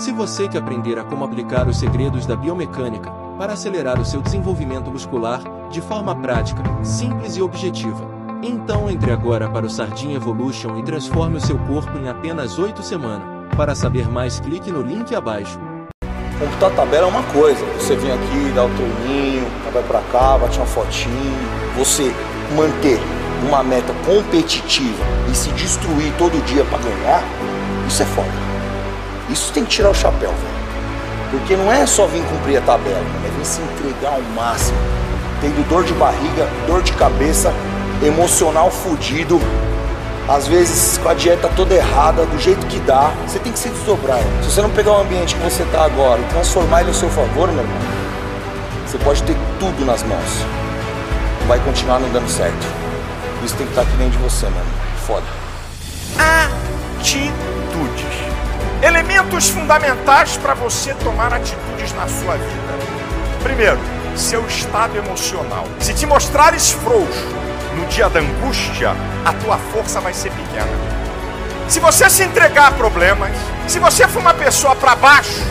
Se você quer aprender a como aplicar os segredos da biomecânica para acelerar o seu desenvolvimento muscular de forma prática, simples e objetiva, então entre agora para o Sardinha Evolution e transforme o seu corpo em apenas 8 semanas. Para saber mais, clique no link abaixo. Computar tabela é uma coisa. Você vem aqui, dá o treininho, vai pra cá, bate uma fotinho. Você manter uma meta competitiva e se destruir todo dia para ganhar, isso é foda. Isso tem que tirar o chapéu, velho. Porque não é só vir cumprir a tabela, é vir se entregar ao máximo. Tendo dor de barriga, dor de cabeça, emocional fudido, às vezes com a dieta toda errada, do jeito que dá, você tem que se desdobrar. Se você não pegar o ambiente que você está agora e transformar ele a seu favor, meu irmão, você pode ter tudo nas mãos. Vai continuar não dando certo. Isso tem que estar aqui dentro de você, mano. Foda. Atitudes. Elementos fundamentais para você tomar atitudes na sua vida. Primeiro, seu estado emocional. Se te mostrares frouxo, no dia da angústia, a tua força vai ser pequena. Se você se entregar a problemas, se você for uma pessoa para baixo,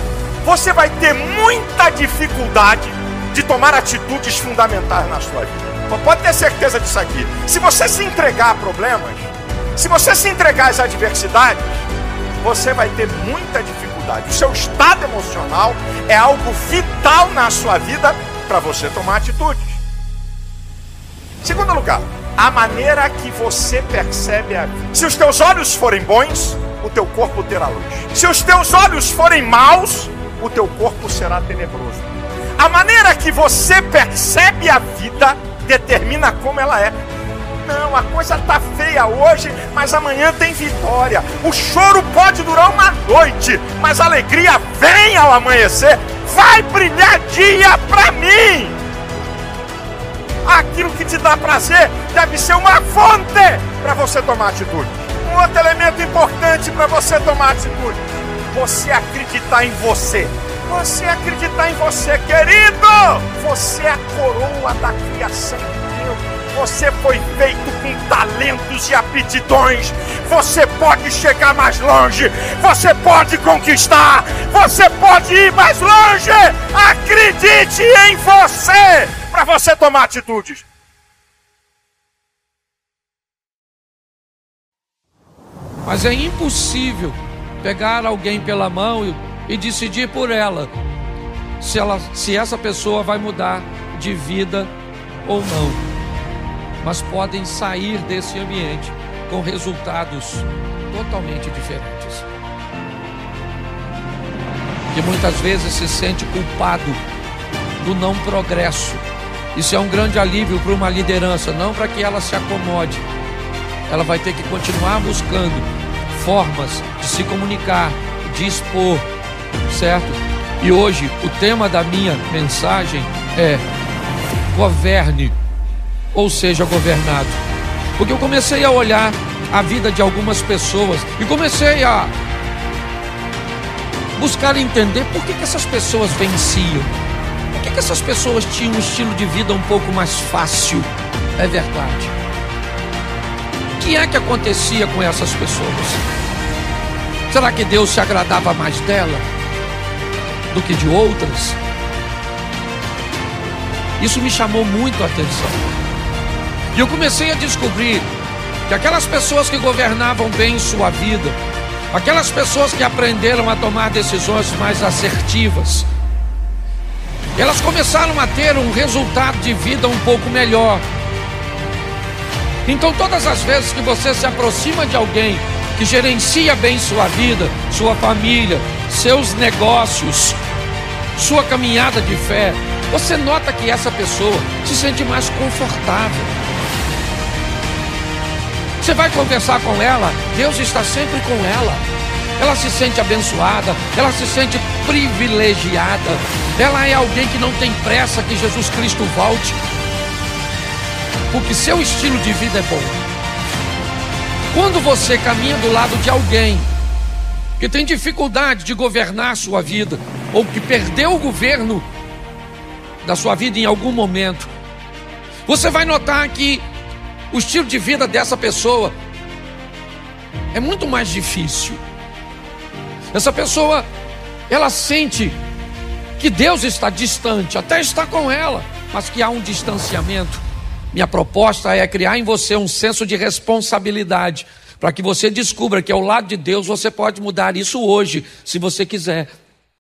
você vai ter muita dificuldade de tomar atitudes fundamentais na sua vida. Pode ter certeza disso aqui. Se você se entregar a problemas, se você se entregar às adversidades, você vai ter muita dificuldade. O seu estado emocional é algo vital na sua vida para você tomar atitudes. Segundo lugar, a maneira que você percebe a vida. Se os teus olhos forem bons, o teu corpo terá luz. Se os teus olhos forem maus, o teu corpo será tenebroso. A maneira que você percebe a vida determina como ela é. Não, a coisa tá feia hoje, mas amanhã tem vitória. O choro pode durar uma noite, mas a alegria vem ao amanhecer. Vai brilhar dia para mim aquilo que te dá prazer deve ser uma fonte para você tomar atitude. Um outro elemento importante para você tomar atitude: você acreditar em você. Você acreditar em você, querido. Você é a coroa da criação de Deus. Você foi feito com talentos e aptidões. Você pode chegar mais longe. Você pode conquistar. Você pode ir mais longe. Acredite em você para você tomar atitudes. Mas é impossível pegar alguém pela mão e, e decidir por ela se, ela se essa pessoa vai mudar de vida ou não. Mas podem sair desse ambiente com resultados totalmente diferentes. Que muitas vezes se sente culpado do não progresso isso é um grande alívio para uma liderança, não para que ela se acomode. Ela vai ter que continuar buscando formas de se comunicar, de expor, certo? E hoje o tema da minha mensagem é governe, ou seja, governado. Porque eu comecei a olhar a vida de algumas pessoas e comecei a buscar entender por que, que essas pessoas venciam por que, que essas pessoas tinham um estilo de vida um pouco mais fácil? É verdade. O que é que acontecia com essas pessoas? Será que Deus se agradava mais dela do que de outras? Isso me chamou muito a atenção. E eu comecei a descobrir que aquelas pessoas que governavam bem sua vida, aquelas pessoas que aprenderam a tomar decisões mais assertivas, elas começaram a ter um resultado de vida um pouco melhor. Então, todas as vezes que você se aproxima de alguém que gerencia bem sua vida, sua família, seus negócios, sua caminhada de fé, você nota que essa pessoa se sente mais confortável. Você vai conversar com ela, Deus está sempre com ela. Ela se sente abençoada, ela se sente privilegiada. Ela é alguém que não tem pressa que Jesus Cristo volte. Porque seu estilo de vida é bom. Quando você caminha do lado de alguém que tem dificuldade de governar sua vida, ou que perdeu o governo da sua vida em algum momento, você vai notar que o estilo de vida dessa pessoa é muito mais difícil. Essa pessoa ela sente que Deus está distante, até está com ela, mas que há um distanciamento. Minha proposta é criar em você um senso de responsabilidade, para que você descubra que ao lado de Deus você pode mudar isso hoje, se você quiser.